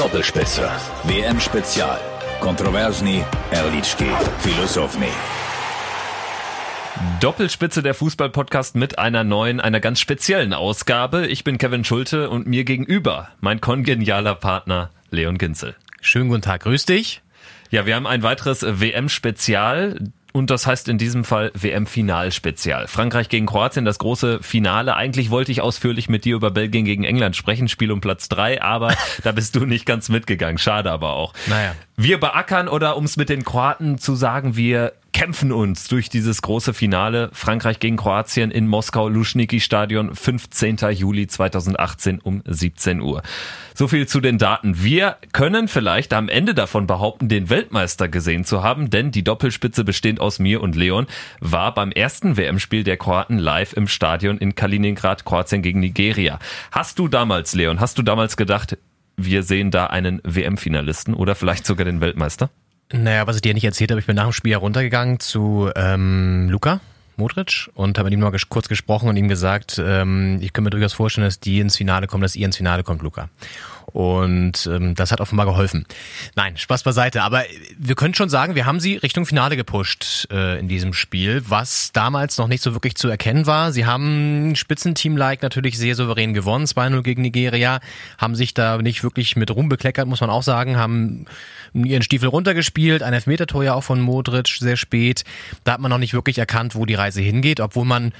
Doppelspitze. WM Spezial. Kontroversni, Erlitschki, Filosofni. Doppelspitze der Fußball-Podcast mit einer neuen, einer ganz speziellen Ausgabe. Ich bin Kevin Schulte und mir gegenüber mein kongenialer Partner Leon Ginzel. Schönen guten Tag, grüß dich. Ja, wir haben ein weiteres WM-Spezial. Und das heißt in diesem Fall WM-Final-Spezial. Frankreich gegen Kroatien, das große Finale. Eigentlich wollte ich ausführlich mit dir über Belgien gegen England sprechen, Spiel um Platz drei, aber da bist du nicht ganz mitgegangen. Schade aber auch. Naja. Wir beackern oder um es mit den Kroaten zu sagen, wir kämpfen uns durch dieses große Finale Frankreich gegen Kroatien in Moskau Luschniki Stadion 15. Juli 2018 um 17 Uhr. So viel zu den Daten. Wir können vielleicht am Ende davon behaupten, den Weltmeister gesehen zu haben, denn die Doppelspitze bestehend aus mir und Leon war beim ersten WM-Spiel der Kroaten live im Stadion in Kaliningrad, Kroatien gegen Nigeria. Hast du damals, Leon, hast du damals gedacht, wir sehen da einen WM-Finalisten oder vielleicht sogar den Weltmeister? Naja, was ich dir nicht erzählt habe, ich bin nach dem Spiel heruntergegangen zu ähm, Luca Modric und habe mit ihm mal ges kurz gesprochen und ihm gesagt, ähm, ich kann mir durchaus vorstellen, dass die ins Finale kommen, dass ihr ins Finale kommt, Luca. Und ähm, das hat offenbar geholfen. Nein, Spaß beiseite. Aber wir können schon sagen, wir haben sie Richtung Finale gepusht äh, in diesem Spiel, was damals noch nicht so wirklich zu erkennen war. Sie haben Spitzenteam-like natürlich sehr souverän gewonnen, 2-0 gegen Nigeria, haben sich da nicht wirklich mit Ruhm bekleckert, muss man auch sagen, haben ihren Stiefel runtergespielt, ein Elfmetertor ja auch von Modric sehr spät. Da hat man noch nicht wirklich erkannt, wo die Reise hingeht, obwohl man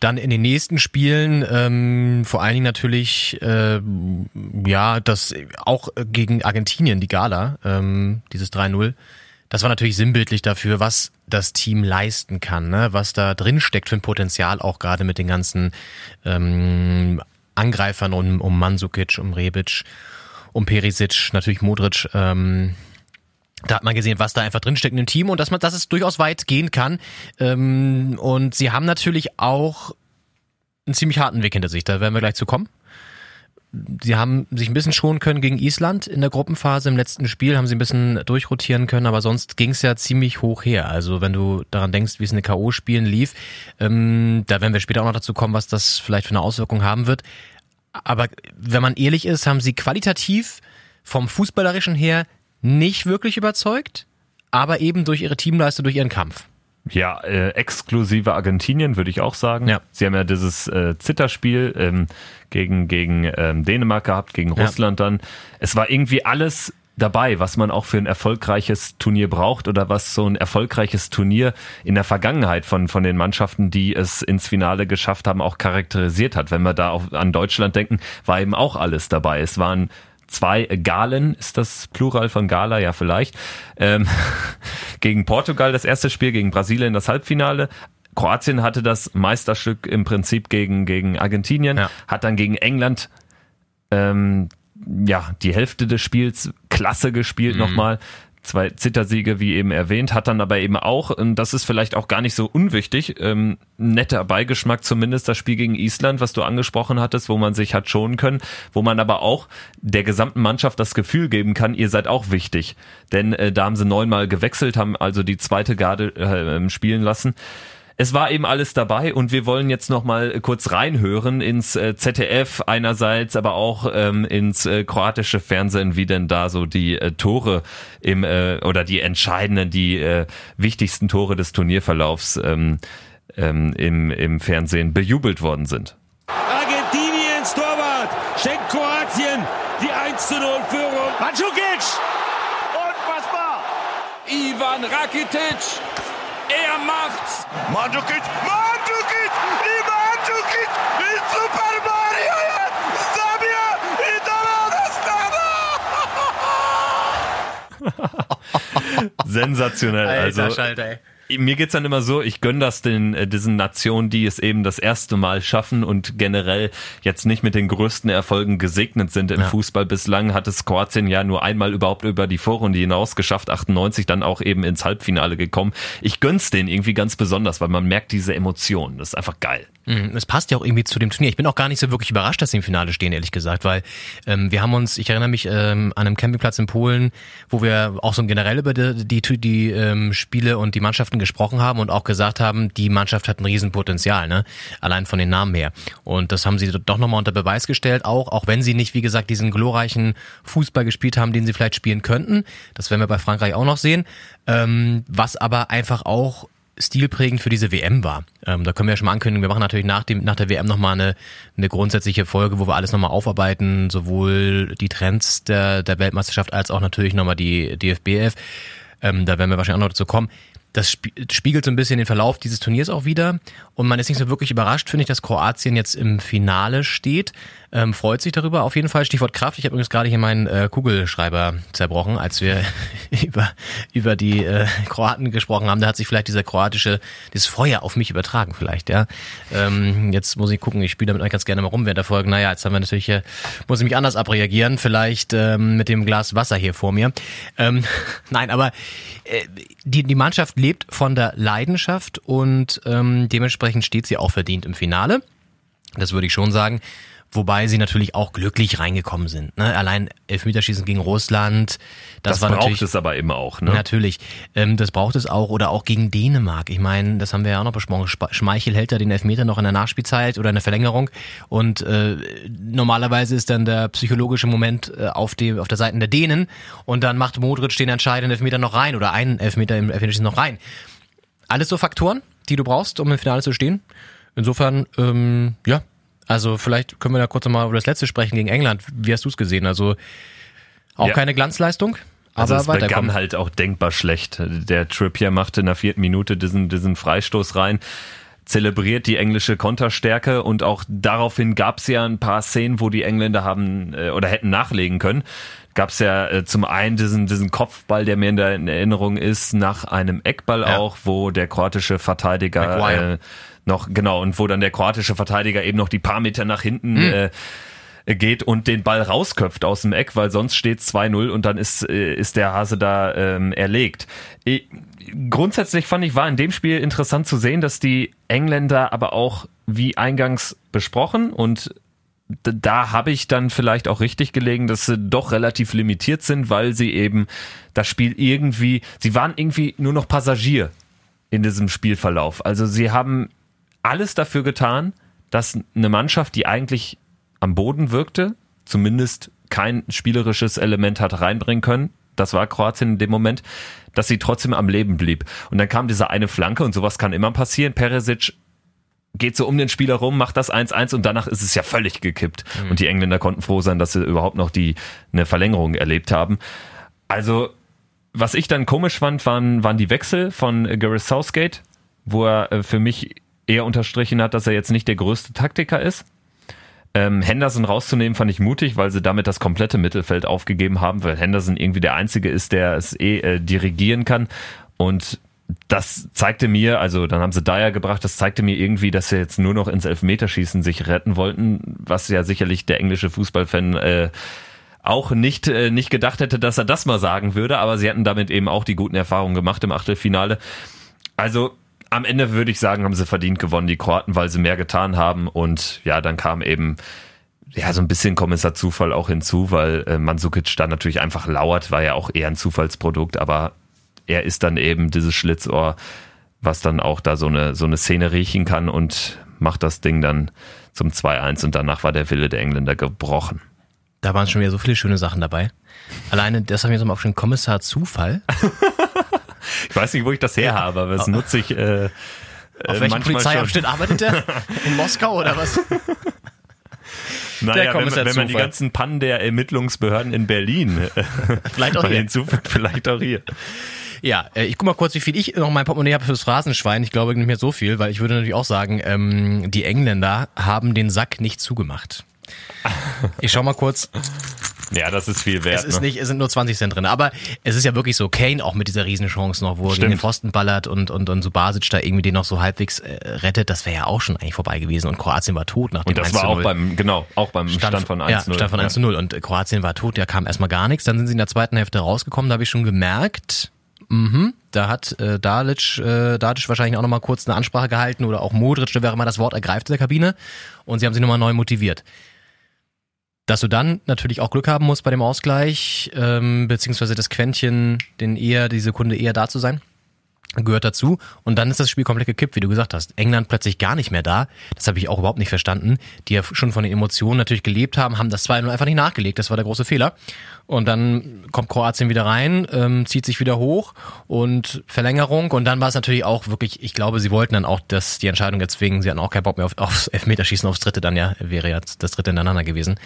dann in den nächsten Spielen, ähm, vor allen Dingen natürlich, äh, ja, das auch gegen Argentinien, die Gala, ähm, dieses 3-0, das war natürlich sinnbildlich dafür, was das Team leisten kann, ne? was da drin steckt für ein Potenzial, auch gerade mit den ganzen ähm, Angreifern um, um Mandzukic, um Rebic, um Perisic, natürlich Modric. Ähm, da hat man gesehen, was da einfach drinsteckt im Team und dass man, dass es durchaus weit gehen kann. Ähm, und sie haben natürlich auch einen ziemlich harten Weg hinter sich. Da werden wir gleich zu kommen. Sie haben sich ein bisschen schonen können gegen Island in der Gruppenphase. Im letzten Spiel haben sie ein bisschen durchrotieren können, aber sonst ging es ja ziemlich hoch her. Also wenn du daran denkst, wie es in den K.O.-Spielen lief, ähm, da werden wir später auch noch dazu kommen, was das vielleicht für eine Auswirkung haben wird. Aber wenn man ehrlich ist, haben sie qualitativ vom Fußballerischen her nicht wirklich überzeugt, aber eben durch ihre Teamleistung, durch ihren Kampf. Ja, äh, exklusive Argentinien würde ich auch sagen. Ja. Sie haben ja dieses äh, Zitterspiel ähm, gegen gegen ähm, Dänemark gehabt, gegen Ja. Russland dann. Es war irgendwie alles dabei, was man auch für ein erfolgreiches Turnier braucht oder was so ein erfolgreiches Turnier in der Vergangenheit von von den Mannschaften, die es ins Finale geschafft haben, auch charakterisiert hat. Wenn wir da auch an Deutschland denken, war eben auch alles dabei. Es waren zwei Galen, ist das Plural von Gala? Ja, vielleicht. Ähm, gegen Portugal das erste Spiel, gegen Brasilien das Halbfinale. Kroatien hatte das Meisterstück im Prinzip gegen, gegen Argentinien, Ja. hat dann gegen England ähm, ja, die Hälfte des Spiels klasse gespielt nochmal. Zwei Zittersiege, wie eben erwähnt, hat dann aber eben auch, das ist vielleicht auch gar nicht so unwichtig, ähm, netter Beigeschmack zumindest das Spiel gegen Island, was du angesprochen hattest, wo man sich hat schonen können, wo man aber auch der gesamten Mannschaft das Gefühl geben kann, ihr seid auch wichtig. Denn äh, da haben sie neunmal gewechselt, haben also die zweite Garde äh, spielen lassen. Es war eben alles dabei und wir wollen jetzt noch mal kurz reinhören ins äh, ZDF einerseits, aber auch ähm, ins äh, kroatische Fernsehen, wie denn da so die äh, Tore im äh, oder die entscheidenden, die äh, wichtigsten Tore des Turnierverlaufs ähm, ähm, im, im Fernsehen bejubelt worden sind. Argentiniens Torwart schenkt Kroatien die 1 zu 0 Führung. Mandzukic! Unfassbar! Ivan Rakitic! Er macht's! Mandzukic, Mandzukic i Mandzukic i Super Mario strana! Sensationell. also Schalter, ey. Mir geht's dann immer so, ich gönn das den äh, diesen Nationen, die es eben das erste Mal schaffen und generell jetzt nicht mit den größten Erfolgen gesegnet sind im Ja. Fußball. Bislang hat es Kroatien ja nur einmal überhaupt über die Vorrunde hinaus geschafft, 98 dann auch eben ins Halbfinale gekommen. Ich gönn's denen irgendwie ganz besonders, weil man merkt diese Emotionen. Das ist einfach geil. Mhm, Es passt ja auch irgendwie zu dem Turnier. Ich bin auch gar nicht so wirklich überrascht, dass sie im Finale stehen, ehrlich gesagt, weil ähm, wir haben uns, ich erinnere mich ähm, an einem Campingplatz in Polen, wo wir auch so generell über die, die, die ähm, Spiele und die Mannschaften Kroaten gesprochen haben und auch gesagt haben, die Mannschaft hat ein Riesenpotenzial, ne? Allein von den Namen her. Und das haben sie doch nochmal unter Beweis gestellt, auch, auch wenn sie nicht, wie gesagt, diesen glorreichen Fußball gespielt haben, den sie vielleicht spielen könnten. Das werden wir bei Frankreich auch noch sehen. Ähm, was aber einfach auch stilprägend für diese WM war. Ähm, da können wir ja schon mal ankündigen, wir machen natürlich nach, dem, nach der WM nochmal eine, eine grundsätzliche Folge, wo wir alles nochmal aufarbeiten, sowohl die Trends der, der Weltmeisterschaft als auch natürlich nochmal die DFBF. Ähm, da werden wir wahrscheinlich auch noch dazu kommen das spiegelt so ein bisschen den Verlauf dieses Turniers auch wieder. Und man ist nicht so wirklich überrascht, finde ich, dass Kroatien jetzt im Finale steht. Ähm, freut sich darüber auf jeden Fall. Stichwort Kraft. Ich habe übrigens gerade hier meinen äh, Kugelschreiber zerbrochen, als wir über, über die äh, Kroaten gesprochen haben. Da hat sich vielleicht dieser kroatische, dieses Feuer auf mich übertragen vielleicht, ja. Ähm, jetzt muss ich gucken, ich spiele damit eigentlich ganz gerne mal rum während der Folge. Naja, jetzt haben wir natürlich, äh, muss ich mich anders abreagieren. Vielleicht ähm, mit dem Glas Wasser hier vor mir. Ähm, nein, aber äh, die, die Mannschaft lebt von der Leidenschaft und ähm, dementsprechend steht sie auch verdient im Finale. Das würde ich schon sagen. Wobei sie natürlich auch glücklich reingekommen sind. Ne? Allein Elfmeterschießen gegen Russland. Das, das war braucht natürlich, es aber immer auch. Ne? Natürlich. Ähm, das braucht es auch. Oder auch gegen Dänemark. Ich meine, das haben wir ja auch noch besprochen. Schmeichel hält da den Elfmeter noch in der Nachspielzeit oder in der Verlängerung. Und äh, normalerweise ist dann der psychologische Moment äh, auf, die, auf der Seite der Dänen. Und dann macht Modric den entscheidenden Elfmeter noch rein oder einen Elfmeter im Elfmeterschießen noch rein. Alles so Faktoren, die du brauchst, um im Finale zu stehen. Insofern, ähm, ja, also vielleicht können wir da kurz nochmal über das letzte sprechen gegen England. Wie hast du es gesehen? Also auch ja. keine Glanzleistung. Also es begann halt auch denkbar schlecht. Der Trippier machte in der vierten Minute diesen, diesen Freistoß rein, zelebriert die englische Konterstärke und auch daraufhin gab es ja ein paar Szenen, wo die Engländer haben äh, oder hätten nachlegen können. Gab es ja äh, zum einen diesen, diesen Kopfball, der mir in der Erinnerung ist, nach einem Eckball ja. auch, wo der kroatische Verteidiger äh, noch, genau, und wo dann der kroatische Verteidiger eben noch die paar Meter nach hinten mhm. äh, geht und den Ball rausköpft aus dem Eck, weil sonst steht 2-0 und dann ist, äh, ist der Hase da ähm, erlegt. Ich, grundsätzlich fand ich, war in dem Spiel interessant zu sehen, dass die Engländer aber auch, wie eingangs besprochen und da habe ich dann vielleicht auch richtig gelegen, dass sie doch relativ limitiert sind, weil sie eben das Spiel irgendwie, sie waren irgendwie nur noch Passagier in diesem Spielverlauf. Also sie haben alles dafür getan, dass eine Mannschaft, die eigentlich am Boden wirkte, zumindest kein spielerisches Element hat reinbringen können, das war Kroatien in dem Moment, dass sie trotzdem am Leben blieb. Und dann kam diese eine Flanke und sowas kann immer passieren. Peresic geht so um den Spieler rum, macht das 1-1 und danach ist es ja völlig gekippt. Mhm. Und die Engländer konnten froh sein, dass sie überhaupt noch die eine Verlängerung erlebt haben. Also, was ich dann komisch fand, waren, waren die Wechsel von Gareth Southgate, wo er äh, für mich eher unterstrichen hat, dass er jetzt nicht der größte Taktiker ist. Ähm, Henderson rauszunehmen fand ich mutig, weil sie damit das komplette Mittelfeld aufgegeben haben, weil Henderson irgendwie der Einzige ist, der es eh äh, dirigieren kann. Und das zeigte mir, also dann haben sie Dyer gebracht, das zeigte mir irgendwie, dass sie jetzt nur noch ins Elfmeterschießen sich retten wollten, was ja sicherlich der englische Fußballfan äh, auch nicht, äh, nicht gedacht hätte, dass er das mal sagen würde, aber sie hatten damit eben auch die guten Erfahrungen gemacht im Achtelfinale. Also am Ende würde ich sagen, haben sie verdient gewonnen, die Kroaten, weil sie mehr getan haben. Und ja, dann kam eben ja so ein bisschen Kommissar Zufall auch hinzu, weil äh, Mansukic da natürlich einfach lauert, war ja auch eher ein Zufallsprodukt, aber er ist dann eben dieses Schlitzohr, was dann auch da so eine, so eine Szene riechen kann und macht das Ding dann zum 2-1 und danach war der Wille der Engländer gebrochen. Da waren schon wieder so viele schöne Sachen dabei. Alleine, das haben wir so mal auf den Kommissar Zufall. Ich weiß nicht, wo ich das her habe, aber das nutze ich. Äh, Auf welchem Polizeiabschnitt arbeitet er? In Moskau oder was? Naja, wenn, wenn man die ganzen Pannen der Ermittlungsbehörden in Berlin äh, vielleicht auch hier. hinzufügt, vielleicht auch hier. Ja, äh, ich guck mal kurz, wie viel ich noch mein Portemonnaie habe fürs Phrasenschwein. Ich glaube nicht mehr so viel, weil ich würde natürlich auch sagen, ähm, die Engländer haben den Sack nicht zugemacht. Ich schau mal kurz. Ja, das ist viel wert. Es ist ne? nicht, es sind nur 20 Cent drin. Aber es ist ja wirklich so, Kane auch mit dieser Riesenchance noch, wo er gegen den Pfosten ballert und, und, und Subasic da irgendwie den noch so halbwegs äh, rettet, das wäre ja auch schon eigentlich vorbei gewesen. Und Kroatien war tot nach dem Und das war auch beim, genau, auch beim Stand, Stand von 1-0. Ja, Stand von 1 zu 0. Und Kroatien war tot, da kam erstmal gar nichts. Dann sind sie in der zweiten Hälfte rausgekommen, da habe ich schon gemerkt, Mhm, da hat äh, Dalic, äh, Dalic wahrscheinlich auch nochmal kurz eine Ansprache gehalten oder auch Modric, wer immer das Wort ergreift in der Kabine. Und sie haben sich nochmal neu motiviert. Dass du dann natürlich auch Glück haben musst bei dem Ausgleich, ähm, beziehungsweise das Quäntchen, den eher, die Sekunde eher da zu sein. Gehört dazu. Und dann ist das Spiel komplett gekippt, wie du gesagt hast. England plötzlich gar nicht mehr da. Das habe ich auch überhaupt nicht verstanden. Die ja schon von den Emotionen natürlich gelebt haben, haben das 2-0 einfach nicht nachgelegt. Das war der große Fehler. Und dann kommt Kroatien wieder rein, ähm, zieht sich wieder hoch und Verlängerung. Und dann war es natürlich auch wirklich, ich glaube, sie wollten dann auch dass die Entscheidung jetzt wegen, sie hatten auch keinen Bock mehr auf, aufs Elfmeterschießen, aufs dritte dann ja, wäre ja das dritte hintereinander gewesen.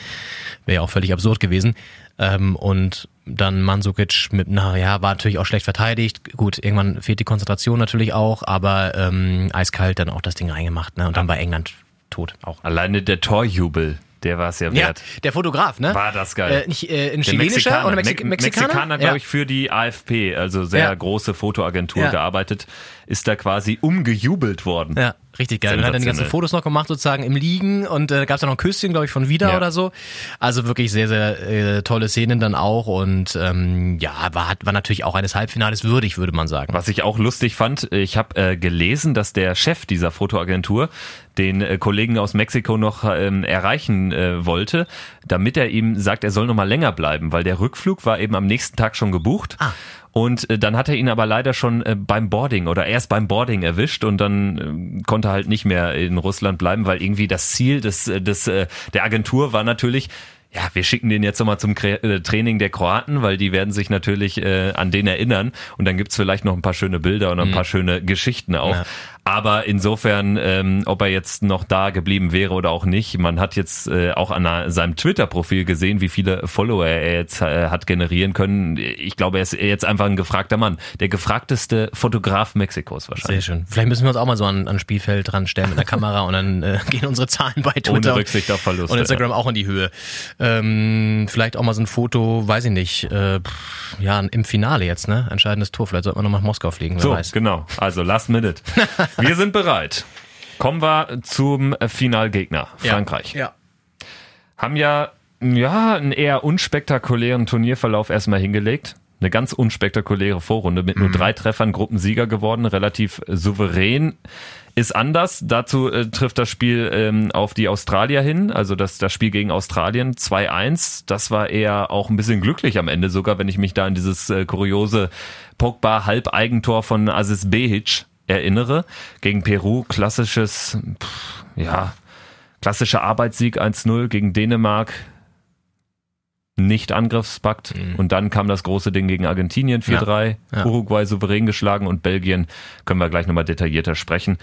Wäre ja auch völlig absurd gewesen. Ähm, und dann Mandzukic mit, na ja, war natürlich auch schlecht verteidigt. Gut, irgendwann fehlt die Konzentration natürlich auch, aber ähm, eiskalt dann auch das Ding reingemacht, ne? Und dann bei England tot auch. Alleine der Torjubel, der war es ja Ja, wert. der Fotograf, ne? War das geil. Äh, nicht, äh, ein chilenischer oder Mexi Me Mexikaner? Mexikaner, Ja. glaube ich, für die AFP, also sehr Ja. große Fotoagentur Ja. gearbeitet, ist da quasi umgejubelt worden. Ja, richtig geil. Und hat dann die ganzen. Fotos noch gemacht, sozusagen im Liegen und äh, gab es noch ein Küsschen, glaube ich, von Vida Ja. oder so. Also wirklich sehr, sehr äh, tolle Szenen dann auch und ähm, ja, war, war natürlich auch eines Halbfinales würdig, würde man sagen. Was ich auch lustig fand, ich habe äh, gelesen, dass der Chef dieser Fotoagentur den äh, Kollegen aus Mexiko noch ähm, erreichen äh, wollte, damit er ihm sagt, er soll noch mal länger bleiben, weil der Rückflug war eben am nächsten Tag schon gebucht. Ah. Und äh, dann hat er ihn aber leider schon äh, beim Boarding oder erst beim Boarding erwischt und dann ähm, konnte er halt nicht mehr in Russland bleiben, weil irgendwie das Ziel des, äh, des äh, der Agentur war natürlich, ja, wir schicken den jetzt nochmal zum äh, Training der Kroaten, weil die werden sich natürlich äh, an den erinnern und dann gibt's vielleicht noch ein paar schöne Bilder und ein paar schöne Geschichten auch. Ja. Aber insofern, ähm, ob er jetzt noch da geblieben wäre oder auch nicht, man hat jetzt äh, auch an einer- seinem Twitter-Profil gesehen, wie viele Follower er jetzt äh, hat generieren können. Ich glaube, er ist jetzt einfach ein gefragter Mann. Der gefragteste Fotograf Mexikos Sehr wahrscheinlich. schön. Vielleicht müssen wir uns auch mal so an, an Spielfeld dran stellen mit einer Kamera und dann äh, gehen unsere Zahlen bei Twitter Ohne Rücksicht auf Verluste. und Instagram auch in die Höhe. Ähm, vielleicht auch mal so ein Foto, weiß ich nicht, äh, ja, im Finale jetzt, ne? Entscheidendes Tor. Vielleicht sollten wir noch nach Moskau fliegen, wer So, weiß. genau. Also last minute. Wir sind bereit. Kommen wir zum Finalgegner, Frankreich. Ja. Haben ja, ja einen eher unspektakulären Turnierverlauf erstmal hingelegt. Eine ganz unspektakuläre Vorrunde mit Mhm. nur drei Treffern Gruppensieger geworden, relativ souverän. Ist anders. Dazu äh, trifft das Spiel ähm, auf die Australier hin, also das, das Spiel gegen Australien 2-1. Das war eher auch ein bisschen glücklich am Ende, sogar wenn ich mich da an dieses äh, kuriose Pogba-Halbeigentor von Aziz Behic erinnere. Gegen Peru klassisches, pff, ja, klassischer Arbeitssieg 1-0 gegen Dänemark. Nicht Angriffspakt. Und dann kam das große Ding gegen Argentinien 4-3. Mhm. Ja. Uruguay souverän geschlagen und Belgien können wir gleich nochmal detaillierter sprechen.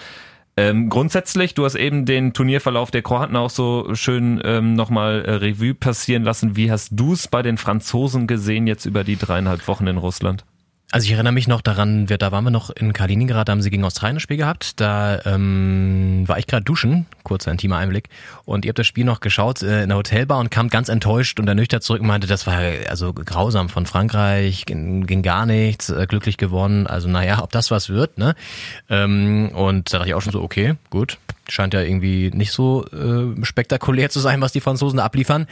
Ähm, grundsätzlich, du hast eben den Turnierverlauf der Kroaten auch so schön ähm, nochmal äh, Revue passieren lassen. Wie hast du es bei den Franzosen gesehen jetzt über die dreieinhalb Wochen in Russland? Also ich erinnere mich noch daran, wir, da waren wir noch in Kaliningrad, da haben sie gegen Australien ein Spiel gehabt. Da ähm, war ich gerade duschen, kurzer intimer Einblick. Und ihr habt das Spiel noch geschaut äh, in der Hotelbar und kam ganz enttäuscht und ernüchtert zurück und meinte, das war also grausam von Frankreich, ging, ging gar nichts, äh, glücklich gewonnen. Also naja, ob das was wird, ne? Ähm, und da dachte ich auch schon so, okay, gut. Scheint ja irgendwie nicht so äh, spektakulär zu sein, was die Franzosen da abliefern.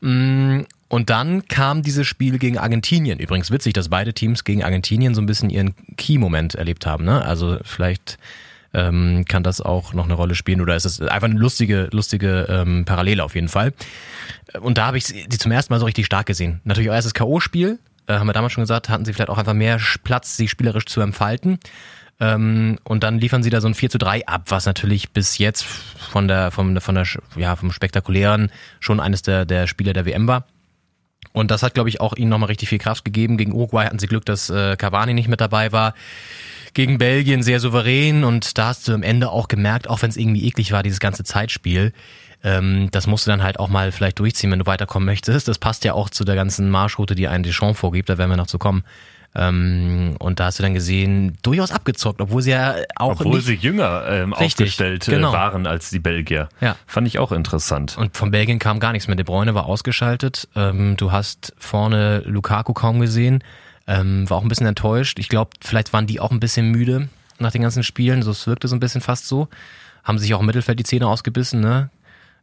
Mm, Und dann kam dieses Spiel gegen Argentinien. Übrigens witzig, dass beide Teams gegen Argentinien so ein bisschen ihren Key-Moment erlebt haben. Ne? Also vielleicht ähm, kann das auch noch eine Rolle spielen oder ist es einfach eine lustige, lustige ähm, Parallele auf jeden Fall. Und da habe ich sie zum ersten Mal so richtig stark gesehen. Natürlich auch erstes K.O.-Spiel, äh, haben wir damals schon gesagt, hatten sie vielleicht auch einfach mehr Platz, sich spielerisch zu entfalten. Ähm, und dann liefern sie da so ein 4 zu 3 ab, was natürlich bis jetzt von der, vom, von der, ja, vom Spektakulären schon eines der, der Spieler der WM war. Und das hat, glaube ich, auch ihnen nochmal richtig viel Kraft gegeben. Gegen Uruguay hatten sie Glück, dass äh, Cavani nicht mit dabei war. Gegen Belgien sehr souverän und da hast du am Ende auch gemerkt, auch wenn es irgendwie eklig war, dieses ganze Zeitspiel, ähm, das musst du dann halt auch mal vielleicht durchziehen, wenn du weiterkommen möchtest. Das passt ja auch zu der ganzen Marschroute, die einen Deschamps vorgibt, da werden wir noch zu kommen. Ähm, und da hast du dann gesehen, durchaus abgezockt, obwohl sie ja auch Obwohl sie jünger ähm, Richtig, aufgestellt äh, genau. waren als die Belgier. Ja. Fand ich auch interessant. Und von Belgien kam gar nichts mehr. De Bruyne war ausgeschaltet. Ähm, du hast vorne Lukaku kaum gesehen. Ähm, war auch ein bisschen enttäuscht. Ich glaube, vielleicht waren die auch ein bisschen müde nach den ganzen Spielen. So, es wirkte so ein bisschen fast so. Haben sich auch im Mittelfeld die Zähne ausgebissen, ne?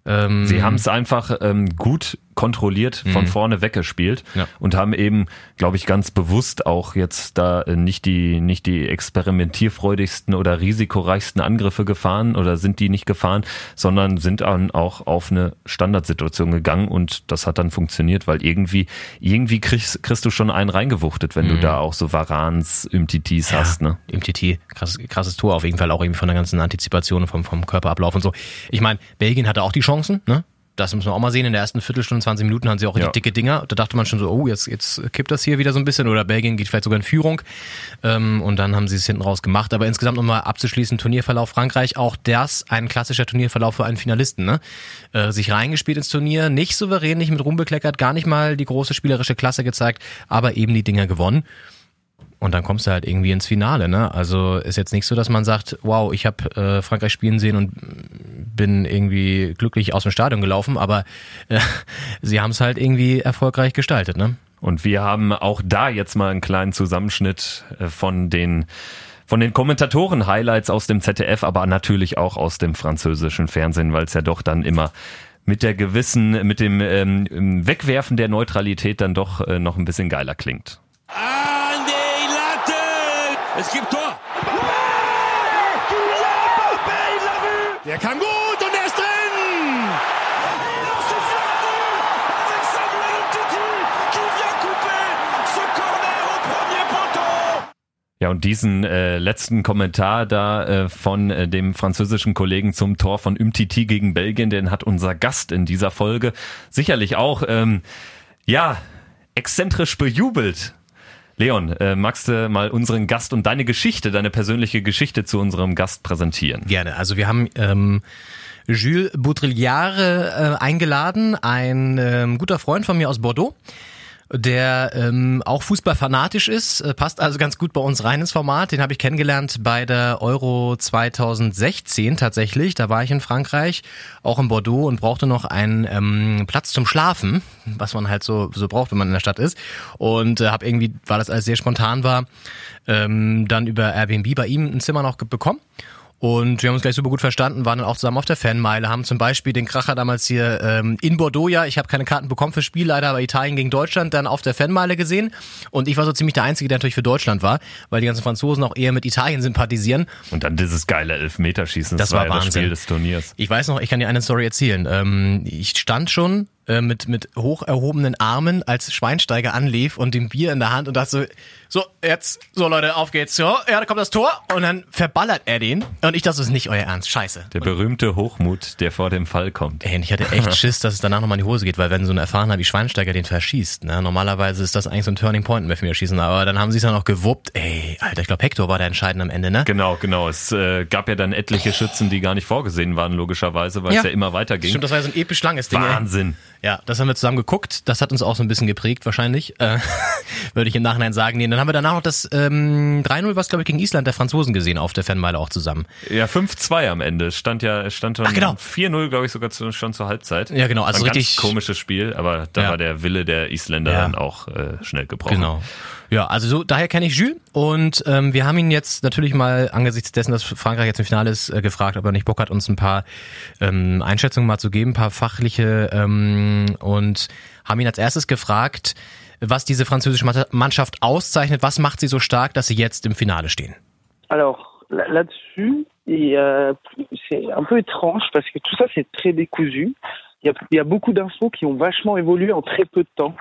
Ähm, Sie haben es einfach ähm, gut kontrolliert von vorne weggespielt Ja. und haben eben, glaube ich, ganz bewusst auch jetzt da äh, nicht die nicht die experimentierfreudigsten oder risikoreichsten Angriffe gefahren oder sind die nicht gefahren, sondern sind dann auch auf eine Standardsituation gegangen und das hat dann funktioniert, weil irgendwie irgendwie kriegst, kriegst du schon einen reingewuchtet, wenn du da auch so Varans, Umtitis hast, ne? Im TT, krass, krasses Tor auf jeden Fall, auch irgendwie von der ganzen Antizipation vom, vom Körperablauf und so. Ich meine, Belgien hatte auch die Chancen, ne? Das muss man auch mal sehen. In der ersten Viertelstunde, 20 Minuten haben sie auch Ja. richtig dicke Dinger. Da dachte man schon so, oh, jetzt, jetzt kippt das hier wieder so ein bisschen oder Belgien geht vielleicht sogar in Führung. Ähm, und dann haben sie es hinten raus gemacht. Aber insgesamt nochmal abzuschließen, Turnierverlauf Frankreich, auch das ein klassischer Turnierverlauf für einen Finalisten. Ne? Äh, sich reingespielt ins Turnier, nicht souverän, nicht mit Ruhm bekleckert, gar nicht mal die große spielerische Klasse gezeigt, aber eben die Dinger gewonnen. Und dann kommst du halt irgendwie ins Finale, ne? Also ist jetzt nicht so, dass man sagt, wow, ich habe äh, Frankreich spielen sehen und bin irgendwie glücklich aus dem Stadion gelaufen, aber äh, sie haben es halt irgendwie erfolgreich gestaltet, ne? Und wir haben auch da jetzt mal einen kleinen Zusammenschnitt äh, von den von den Kommentatoren-Highlights aus dem ZDF, aber natürlich auch aus dem französischen Fernsehen, weil es ja doch dann immer mit der gewissen, mit dem ähm, Wegwerfen der Neutralität dann doch äh, noch ein bisschen geiler klingt. Latte! Es gibt Tor! Der kam gut und er ist drin! Ja, und diesen äh, letzten Kommentar da äh, von äh, dem französischen Kollegen zum Tor von Umtiti gegen Belgien, den hat unser Gast in dieser Folge sicherlich auch, ähm, ja, exzentrisch bejubelt. Leon, äh, magst du mal unseren Gast und deine Geschichte, deine persönliche Geschichte zu unserem Gast präsentieren? Gerne. Also wir haben ähm, Jules Baudrillard äh, eingeladen, ein ähm, guter Freund von mir aus Bordeaux der ähm, auch fußballfanatisch ist, äh, passt also ganz gut bei uns rein ins Format. Den habe ich kennengelernt bei der Euro 2016 tatsächlich. Da war ich in Frankreich, auch in Bordeaux und brauchte noch einen ähm, Platz zum Schlafen, was man halt so so braucht, wenn man in der Stadt ist. Und äh, habe irgendwie, weil das alles sehr spontan war, ähm, dann über Airbnb bei ihm ein Zimmer noch bekommen. Und wir haben uns gleich super gut verstanden, waren dann auch zusammen auf der Fanmeile, haben zum Beispiel den Kracher damals hier ähm, in Bordeaux, ja, ich habe keine Karten bekommen fürs Spiel, leider aber Italien gegen Deutschland, dann auf der Fanmeile gesehen. Und ich war so ziemlich der Einzige, der natürlich für Deutschland war, weil die ganzen Franzosen auch eher mit Italien sympathisieren. Und dann dieses geile Elfmeterschießen, Das war ja das Wahnsinn. Spiel des Turniers. Ich weiß noch, ich kann dir eine Story erzählen. Ähm, ich stand schon äh, mit, mit hoch erhobenen Armen, als Schweinsteiger anlief und dem Bier in der Hand und dachte so, so, jetzt, so Leute, auf geht's. So, ja, da kommt das Tor und dann verballert er den. Und ich dachte, das ist nicht euer Ernst. Scheiße. Der berühmte Hochmut, der vor dem Fall kommt. Ey, und ich hatte echt Schiss, dass es danach nochmal in die Hose geht, weil wenn so ein erfahrener wie Schweinsteiger den verschießt, ne, normalerweise ist das eigentlich so ein Turning Point im Elfmeterschießen, aber dann haben sie es dann noch gewuppt. Ey, Alter, ich glaube Hector war der Entscheidende am Ende, ne? Genau, genau. Es äh, gab ja dann etliche Schützen, die gar nicht vorgesehen waren, logischerweise, weil es ja immer weiterging. Stimmt, das war ja so ein episch langes Ding. Wahnsinn. Ja, das haben wir zusammen geguckt. Das hat uns auch so ein bisschen geprägt, wahrscheinlich. Äh, Würde ich im Nachhinein sagen. Nee, dann haben wir danach noch das ähm, 3-0, was glaube ich gegen Island der Franzosen gesehen, auf der Fanmeile auch zusammen. Ja, 5-2 am Ende. Stand ja, stand schon Ach, genau. 4-0, glaube ich, sogar zu, schon zur Halbzeit. Ja, genau, also richtig- komisches Spiel, aber da Ja. war der Wille der Isländer Ja. dann auch äh, schnell gebrochen. Genau. Ja, also so, daher kenne ich Jules und ähm, wir haben ihn jetzt natürlich mal angesichts dessen, dass Frankreich jetzt im Finale ist, äh, gefragt, ob er nicht Bock hat, uns ein paar ähm, Einschätzungen mal zu geben, ein paar fachliche ähm, und haben ihn als erstes gefragt, was diese französische Mannschaft- auszeichnet, was macht sie so stark, dass sie jetzt im Finale stehen. Là- là-dessus, euh, c'est un peu étrange parce que tout ça c'est très décousu. Il y a, y a beaucoup d'infos qui ont vachement évolué en très peu de temps.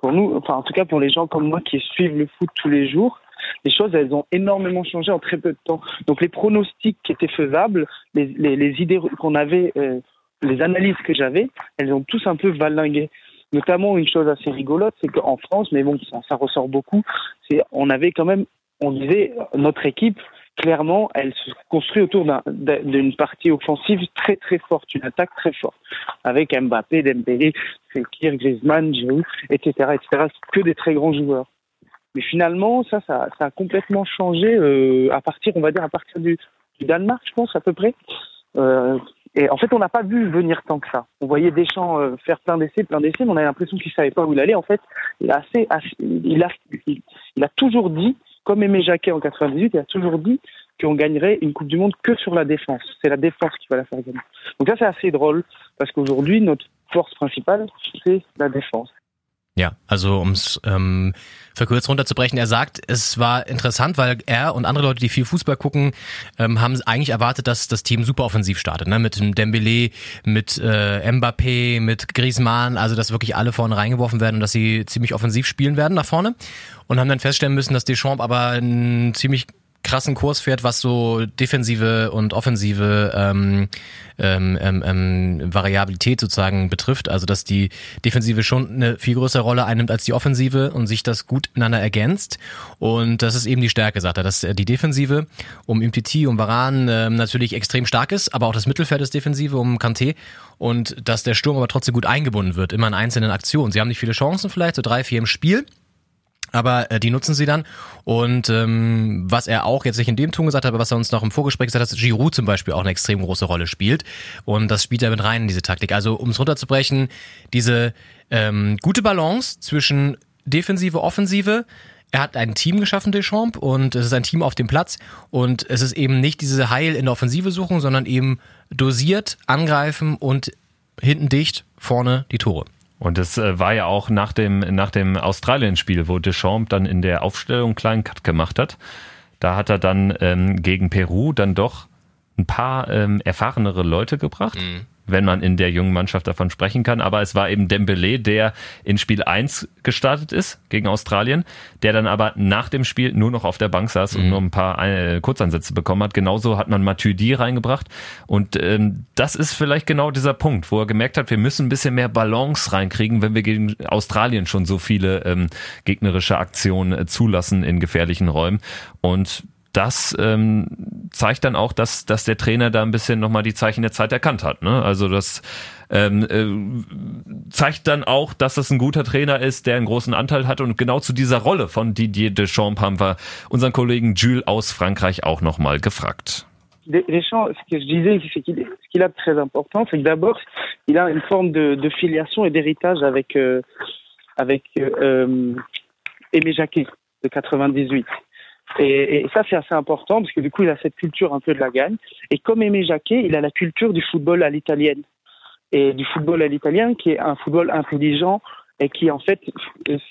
Pour nous, enfin en tout cas pour les gens comme moi qui suivent le foot tous les jours, les choses elles ont énormément changé en très peu de temps. Donc les pronostics qui étaient faisables, les, les, idées qu'on avait, euh, les analyses que j'avais, elles ont tous un peu valingué. Notamment une chose assez rigolote, c'est qu'en France, mais bon ça, ça ressort beaucoup, c'est on avait quand même, on disait notre équipe clairement, elle se construit autour d'un- d'un- d'une partie offensive très très forte, une attaque très forte, avec Mbappé, Dembélé, Fekir, Griezmann, Giroud, etc., etc. Que des très grands joueurs. Mais finalement, ça, ça, ça a complètement changé euh, à partir, on va dire, à partir du, du Danemark, je pense, à peu près. Euh, et en fait, on n'a pas vu venir tant que ça. On voyait Deschamps euh, faire plein d'essais, plein d'essais, mais on avait l'impression qu'il savait pas où il allait. En fait, il a assez, il a, il a toujours dit, comme Aimé Jacquet en 98, il a toujours dit qu'on gagnerait une Coupe du Monde que sur la défense. C'est la défense qui va la faire gagner. Donc ça, c'est assez drôle parce qu'aujourd'hui, notre force principale, c'est la défense. Ja, also ums ähm, verkürzt runterzubrechen, er sagt, es war interessant, weil er und andere Leute, die viel Fußball gucken, ähm, haben eigentlich erwartet, dass das Team super offensiv startet, ne? Mit dem Dembele, mit äh, Mbappé, mit Griezmann, also dass wirklich alle vorne reingeworfen werden und dass sie ziemlich offensiv spielen werden nach vorne und haben dann feststellen müssen, dass Deschamps aber ein ziemlich krassen Kurs fährt, was so defensive und offensive ähm, ähm, ähm, ähm, Variabilität sozusagen betrifft. Also dass die Defensive schon eine viel größere Rolle einnimmt als die Offensive und sich das gut miteinander ergänzt. Und das ist eben die Stärke, sagt er, dass die Defensive um Imtiti, um Varan ähm, natürlich extrem stark ist, aber auch das Mittelfeld ist Defensive um Kanté und dass der Sturm aber trotzdem gut eingebunden wird, immer in einzelnen Aktionen. Sie haben nicht viele Chancen vielleicht, so drei, vier im Spiel aber äh, die nutzen sie dann. Und ähm, was er auch jetzt nicht in dem Ton gesagt hat, aber was er uns noch im Vorgespräch gesagt hat, dass Giroud zum Beispiel auch eine extrem große Rolle spielt. Und das spielt er mit rein in diese Taktik. Also um es runterzubrechen, diese ähm, gute Balance zwischen Defensive, Offensive. Er hat ein Team geschaffen, Deschamps, und es ist ein Team auf dem Platz. Und es ist eben nicht diese Heil in der Offensive suchen, sondern eben dosiert angreifen und hinten dicht, vorne die Tore. Und es äh, war ja auch nach dem, nach dem Australien-Spiel, wo Deschamps dann in der Aufstellung einen kleinen Cut gemacht hat. Da hat er dann ähm, gegen Peru dann doch ein paar ähm, erfahrenere Leute gebracht. Mhm wenn man in der jungen Mannschaft davon sprechen kann. Aber es war eben Dembele, der in Spiel 1 gestartet ist gegen Australien, der dann aber nach dem Spiel nur noch auf der Bank saß mhm. und nur ein paar äh, Kurzansätze bekommen hat. Genauso hat man Matuidi reingebracht. Und ähm, das ist vielleicht genau dieser Punkt, wo er gemerkt hat, wir müssen ein bisschen mehr Balance reinkriegen, wenn wir gegen Australien schon so viele ähm, gegnerische Aktionen äh, zulassen in gefährlichen Räumen. Und das ähm, zeigt dann auch, dass, dass der Trainer da ein bisschen nochmal die Zeichen der Zeit erkannt hat. Ne? Also das ähm, äh, zeigt dann auch, dass das ein guter Trainer ist, der einen großen Anteil hat. Und genau zu dieser Rolle von Didier Deschamps haben wir unseren Kollegen Jules aus Frankreich auch nochmal gefragt. Deschamps, ce que je disais, c'est qu'il ce qu'il a de très important, c'est que d'abord, il a une forme de, de filiation et d'héritage avec, euh, avec euh, Aimé Jacquet de 98. Et, et ça, c'est assez important parce que du coup, il a cette culture un peu de la gagne. Et comme Aimé Jacquet, il a la culture du football à l'italienne. Et du football à l'italien, qui est un football intelligent et qui, en fait,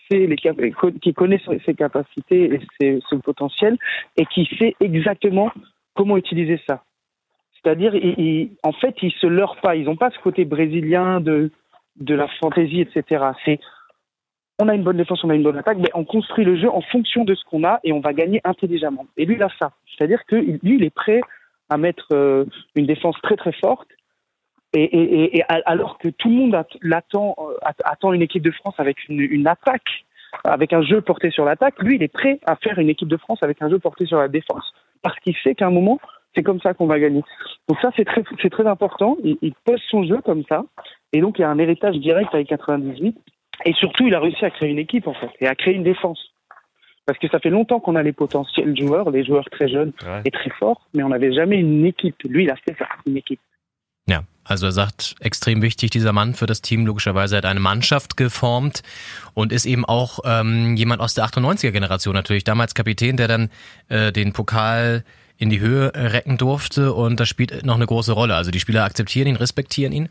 sait les, qui connaît ses capacités et ses, son potentiel et qui sait exactement comment utiliser ça. C'est-à-dire, en fait, ils se leurrent pas. Ils n'ont pas ce côté brésilien de, de la fantaisie, etc. C'est on a une bonne défense, on a une bonne attaque, mais on construit le jeu en fonction de ce qu'on a et on va gagner intelligemment. Et lui, il a ça. C'est-à-dire que lui, il est prêt à mettre euh, une défense très très forte. Et, alors que tout le monde euh, attend une équipe de France avec une, attaque, avec un jeu porté sur l'attaque, lui, il est prêt à faire une équipe de France avec un jeu porté sur la défense. Parce qu'il sait qu'à un moment, c'est comme ça qu'on va gagner. Donc ça, c'est très, important. Il pose son jeu comme ça. Et donc, il y a un héritage direct avec 98 Et surtout, il a réussi à créer une équipe, en fait, et à créer une défense. Parce que ça fait longtemps qu'on a les potentiels joueurs, les joueurs très jeunes ouais. et très forts, mais on n'avait jamais une équipe. Lui, il a fait ça, une équipe. Ja, also er sagt, extrem wichtig dieser Mann für das Team. Logischerweise hat eine Mannschaft geformt und ist eben auch ähm, jemand aus der 98er Generation natürlich. Damals Kapitän, der dann äh, den Pokal in die Höhe recken durfte und das spielt noch eine große Rolle. Also die Spieler akzeptieren ihn, respektieren ihn.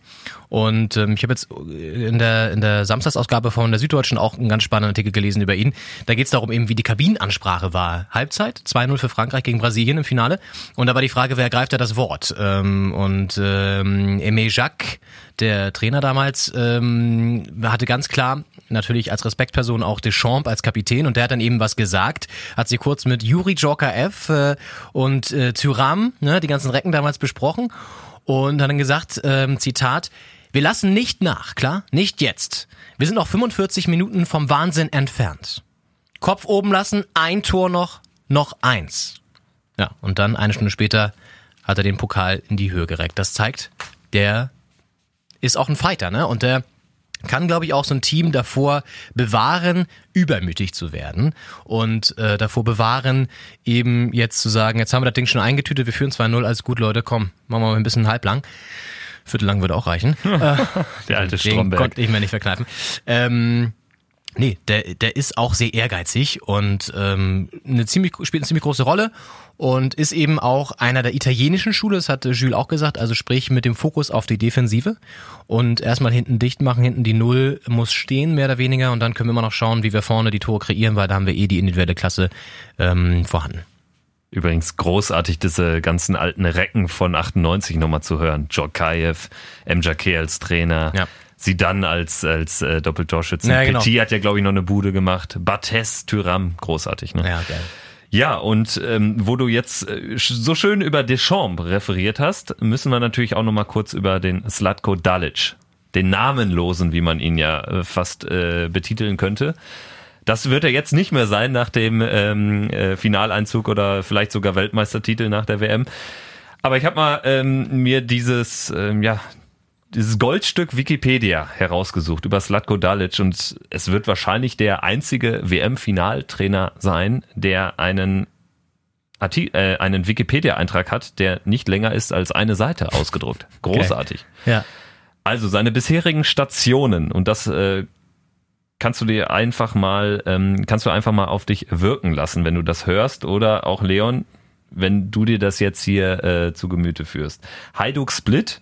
Und ähm, ich habe jetzt in der, in der Samstagsausgabe von der Süddeutschen auch einen ganz spannenden Artikel gelesen über ihn. Da geht es darum eben, wie die Kabinenansprache war. Halbzeit, 2-0 für Frankreich gegen Brasilien im Finale. Und da war die Frage, wer ergreift da das Wort? Ähm, und ähm, Aimé Jacques, der Trainer damals, ähm, hatte ganz klar natürlich als Respektperson auch Deschamps als Kapitän und der hat dann eben was gesagt, hat sie kurz mit Juri Joker F äh, und äh, Tyram, ne, die ganzen Recken damals besprochen und hat dann gesagt, ähm, Zitat, wir lassen nicht nach, klar? Nicht jetzt. Wir sind noch 45 Minuten vom Wahnsinn entfernt. Kopf oben lassen, ein Tor noch, noch eins. Ja, und dann eine Stunde später hat er den Pokal in die Höhe gereckt. Das zeigt, der ist auch ein Fighter, ne? Und der kann, glaube ich, auch so ein Team davor bewahren, übermütig zu werden und äh, davor bewahren, eben jetzt zu sagen, jetzt haben wir das Ding schon eingetütet, wir führen 2-0, alles gut, Leute, komm, machen wir mal ein bisschen halblang. Viertel lang würde auch reichen. Der alte Stromberg. konnte ich mir nicht verkneifen. Ähm, Nee, der, der ist auch sehr ehrgeizig und ähm, eine ziemlich, spielt eine ziemlich große Rolle und ist eben auch einer der italienischen Schule, das hat Jules auch gesagt, also sprich mit dem Fokus auf die Defensive und erstmal hinten dicht machen, hinten die Null muss stehen, mehr oder weniger und dann können wir immer noch schauen, wie wir vorne die Tore kreieren, weil da haben wir eh die individuelle Klasse ähm, vorhanden. Übrigens großartig, diese ganzen alten Recken von 98 nochmal zu hören. Djorkaev, MJK als Trainer. Ja. Sie dann als, als äh, Doppeltorschützen. Ja, genau. Petit hat ja, glaube ich, noch eine Bude gemacht. Bates, Tyram, großartig. Ne? Ja, geil. Ja, und ähm, wo du jetzt äh, so schön über Deschamps referiert hast, müssen wir natürlich auch nochmal kurz über den Slatko Dalic, den Namenlosen, wie man ihn ja äh, fast äh, betiteln könnte. Das wird er jetzt nicht mehr sein nach dem ähm, äh, Finaleinzug oder vielleicht sogar Weltmeistertitel nach der WM. Aber ich habe mal ähm, mir dieses, ähm, ja, dieses Goldstück Wikipedia herausgesucht über Slatko Dalic und es wird wahrscheinlich der einzige WM-Finaltrainer sein, der einen Arti äh, einen Wikipedia-Eintrag hat, der nicht länger ist als eine Seite ausgedruckt. Großartig. Ja. Also seine bisherigen Stationen und das äh, kannst du dir einfach mal, ähm, kannst du einfach mal auf dich wirken lassen, wenn du das hörst oder auch Leon, wenn du dir das jetzt hier äh, zu Gemüte führst. Hajduk Split,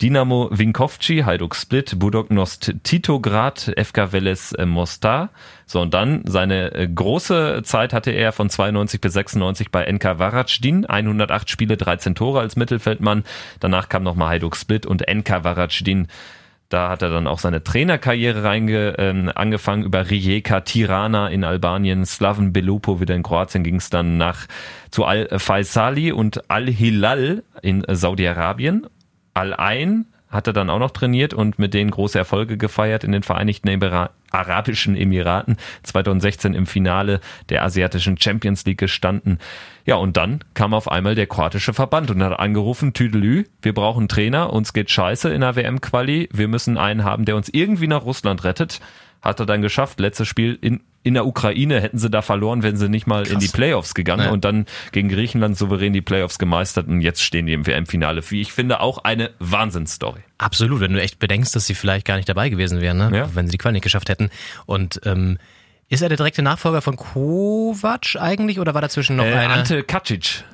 Dynamo Vinkovci, Hajduk Split, Budoknost Titograd, FK Veles äh, Mostar. So, und dann seine äh, große Zeit hatte er von 92 bis 96 bei NK Varajdin, 108 Spiele, 13 Tore als Mittelfeldmann. Danach kam nochmal Hajduk Split und NK Varajdin. Da hat er dann auch seine Trainerkarriere reinge, ähm, angefangen über Rijeka, Tirana in Albanien, Slaven Belupo wieder in Kroatien ging es dann nach zu Al Faisali und Al Hilal in Saudi-Arabien. Al Ain hat er dann auch noch trainiert und mit denen große Erfolge gefeiert in den Vereinigten Emira Arabischen Emiraten. 2016 im Finale der asiatischen Champions League gestanden. Ja, und dann kam auf einmal der kroatische Verband und hat angerufen, Tüdelü, wir brauchen Trainer, uns geht scheiße in der WM-Quali, wir müssen einen haben, der uns irgendwie nach Russland rettet. Hat er dann geschafft. Letztes Spiel in, in der Ukraine hätten sie da verloren, wenn sie nicht mal in die Playoffs gegangen Ja. und dann gegen Griechenland souverän die Playoffs gemeistert und jetzt stehen die im WM-Finale. Wie ich finde, auch eine Wahnsinnsstory. Absolut, wenn du echt bedenkst, dass sie vielleicht gar nicht dabei gewesen wären, ne? Ja. wenn sie die Quali nicht geschafft hätten. Und ähm, ist er der direkte Nachfolger von Kovac eigentlich oder war dazwischen noch Äh, einer? Ante Kacic.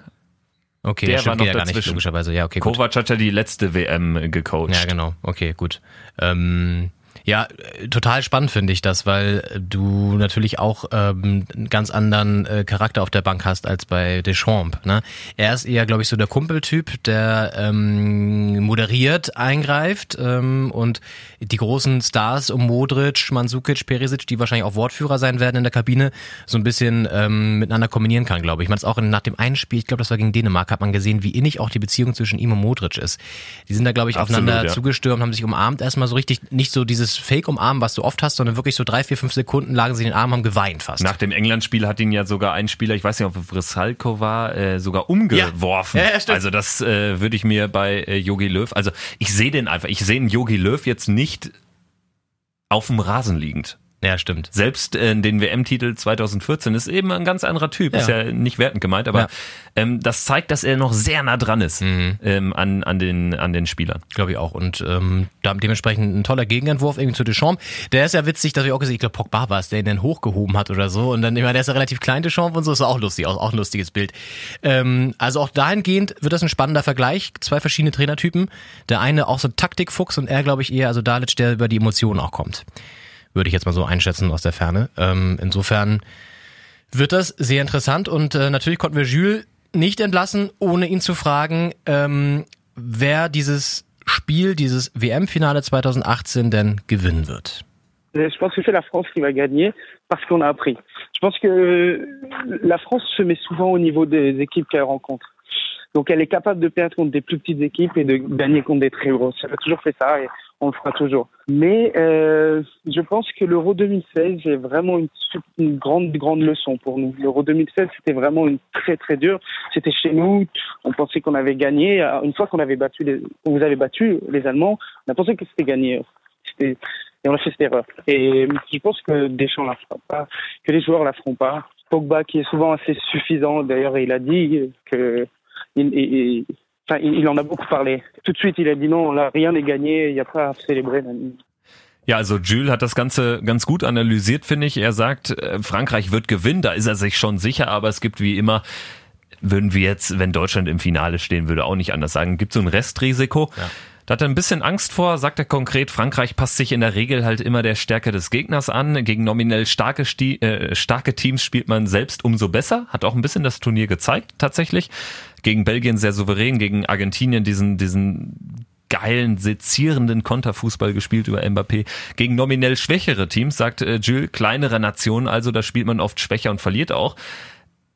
okay, der stimmt, war noch ja gar nicht, dazwischen. logischerweise. Ja, okay, gut. Kovac hat ja die letzte WM gecoacht. Ja, genau. Okay, gut. Ähm, ja, äh, total spannend finde ich das, weil du natürlich auch ähm, einen ganz anderen äh, Charakter auf der Bank hast als bei Deschamps. Ne? Er ist eher, glaube ich, so der Kumpeltyp, der ähm, moderiert, eingreift ähm, und die großen Stars um Modric, Mandzukic, Perisic, die wahrscheinlich auch Wortführer sein werden in der Kabine, so ein bisschen ähm, miteinander kombinieren kann, glaube ich. Man es auch in, nach dem einen Spiel, ich glaube, das war gegen Dänemark, hat man gesehen, wie innig auch die Beziehung zwischen ihm und Modric ist. Die sind da, glaube ich, Absolut, aufeinander ja. zugestürmt, haben sich umarmt, erstmal so richtig, nicht so dieses Fake-Umarmen, was du oft hast, sondern wirklich so drei, vier, fünf Sekunden lagen sie in den Armen, haben geweint fast. Nach dem England-Spiel hat ihn ja sogar ein Spieler, ich weiß nicht, ob es Vrisalko war, äh, sogar umgeworfen. Ja. Ja, ja, also das äh, würde ich mir bei äh, Yogi Löw, also ich sehe den einfach, ich sehe einen Yogi Löw jetzt nicht auf dem Rasen liegend. Ja, stimmt. Selbst äh, den WM-Titel 2014 ist eben ein ganz anderer Typ, ist Ja. ja nicht wertend gemeint, aber Ja. ähm, das zeigt, dass er noch sehr nah dran ist ähm, an, an, den, an den Spielern. Glaube ich auch. Und ähm, da dementsprechend ein toller Gegenentwurf irgendwie zu Deschamps. Der ist ja witzig, dass ich auch gesehen, ich glaube, Pogba war es, der ihn dann hochgehoben hat oder so. Und dann, ich meine, der ist ja relativ klein, Deschamps und so, ist auch lustig, auch, auch ein lustiges Bild. Ähm, also auch dahingehend wird das ein spannender Vergleich. Zwei verschiedene Trainertypen. Der eine auch so ein Taktikfuchs und er, glaube ich, eher, also Dalic, der über die Emotionen auch kommt. Würde ich jetzt mal so einschätzen aus der Ferne. Ähm, insofern wird das sehr interessant und äh, natürlich konnten wir Jules nicht entlassen, ohne ihn zu fragen, ähm, wer dieses Spiel, dieses WM-Finale 2018 denn gewinnen wird. Je pense que c'est la France qui va gagner parce qu'on a appris. Je pense que la France se met souvent au niveau des équipes qu'elle rencontre. Donc elle est capable de perdre contre des plus petites équipes et de gagner contre des très grosses. Elle a toujours fait ça et on le fera toujours. Mais euh, je pense que l'Euro 2016 est vraiment une, une grande, grande leçon pour nous. L'Euro 2016, c'était vraiment une très, très dure. C'était chez nous. On pensait qu'on avait gagné. Une fois qu'on avait battu les, vous avait battu les Allemands, on a pensé que c'était gagné. Et on a fait cette erreur. Et je pense que Deschamps la fera pas, que les joueurs la feront pas. Pogba qui est souvent assez suffisant, d'ailleurs il a dit que il- il- enfin, il, il en a beaucoup parlé. Tout de suite il a dit non, là rien n'est gagné, il n'y a pas à célébrer. Ja, also Jules hat das Ganze ganz gut analysiert, finde ich. Er sagt, äh, Frankreich wird gewinnen, da ist er sich schon sicher, aber es gibt wie immer, würden wir jetzt, wenn Deutschland im Finale stehen würde, auch nicht anders sagen, gibt so ein Restrisiko. Ja. Da hat er ein bisschen Angst vor, sagt er konkret, Frankreich passt sich in der Regel halt immer der Stärke des Gegners an. Gegen nominell starke, äh, starke Teams spielt man selbst umso besser. Hat auch ein bisschen das Turnier gezeigt, tatsächlich. Gegen Belgien sehr souverän, gegen Argentinien diesen, diesen geilen, sezierenden Konterfußball gespielt über Mbappé. Gegen nominell schwächere Teams, sagt äh, Jules, kleinere Nationen, also da spielt man oft schwächer und verliert auch.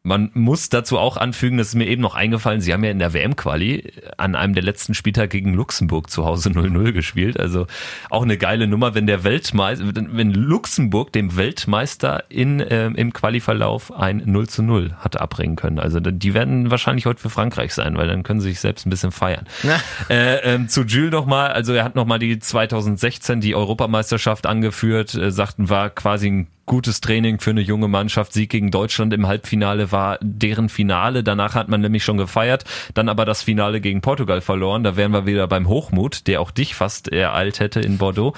Man muss dazu auch anfügen, das ist mir eben noch eingefallen, sie haben ja in der WM-Quali an einem der letzten Spieltage gegen Luxemburg zu Hause 0-0 gespielt. Also auch eine geile Nummer, wenn der Weltmeister, wenn Luxemburg dem Weltmeister in, äh, im Quali-Verlauf ein 0 0 hatte abbringen können. Also die werden wahrscheinlich heute für Frankreich sein, weil dann können sie sich selbst ein bisschen feiern. äh, ähm, zu Jules nochmal, also er hat nochmal die 2016 die Europameisterschaft angeführt, äh, sagten, war quasi ein gutes Training für eine junge Mannschaft. Sieg gegen Deutschland im Halbfinale war deren Finale. Danach hat man nämlich schon gefeiert. Dann aber das Finale gegen Portugal verloren. Da wären wir wieder beim Hochmut, der auch dich fast ereilt hätte in Bordeaux.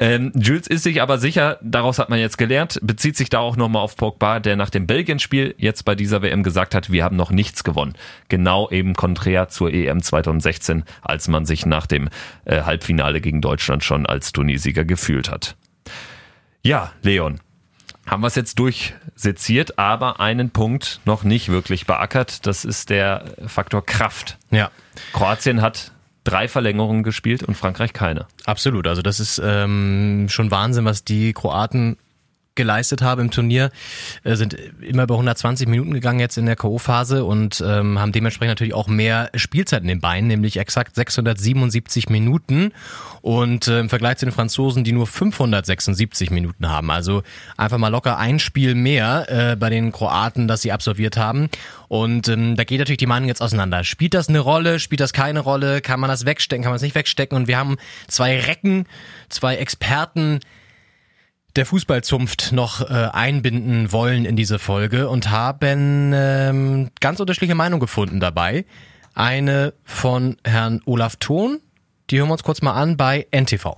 Ähm, Jules ist sich aber sicher, daraus hat man jetzt gelernt, bezieht sich da auch nochmal auf Pogba, der nach dem Belgien-Spiel jetzt bei dieser WM gesagt hat, wir haben noch nichts gewonnen. Genau eben konträr zur EM 2016, als man sich nach dem äh, Halbfinale gegen Deutschland schon als Turniersieger gefühlt hat. Ja, Leon, haben wir es jetzt durchseziert, aber einen Punkt noch nicht wirklich beackert. Das ist der Faktor Kraft. Ja. Kroatien hat drei Verlängerungen gespielt und Frankreich keine. Absolut. Also das ist ähm, schon Wahnsinn, was die Kroaten geleistet habe im Turnier, äh, sind immer über 120 Minuten gegangen jetzt in der K.O.-Phase und ähm, haben dementsprechend natürlich auch mehr Spielzeit in den Beinen, nämlich exakt 677 Minuten und äh, im Vergleich zu den Franzosen, die nur 576 Minuten haben. Also einfach mal locker ein Spiel mehr äh, bei den Kroaten, das sie absolviert haben. Und ähm, da geht natürlich die Meinung jetzt auseinander. Spielt das eine Rolle? Spielt das keine Rolle? Kann man das wegstecken? Kann man es nicht wegstecken? Und wir haben zwei Recken, zwei Experten, der Fußballzunft noch äh, einbinden wollen in diese Folge und haben ähm, ganz unterschiedliche Meinungen gefunden dabei. Eine von Herrn Olaf Thon, die hören wir uns kurz mal an bei NTV.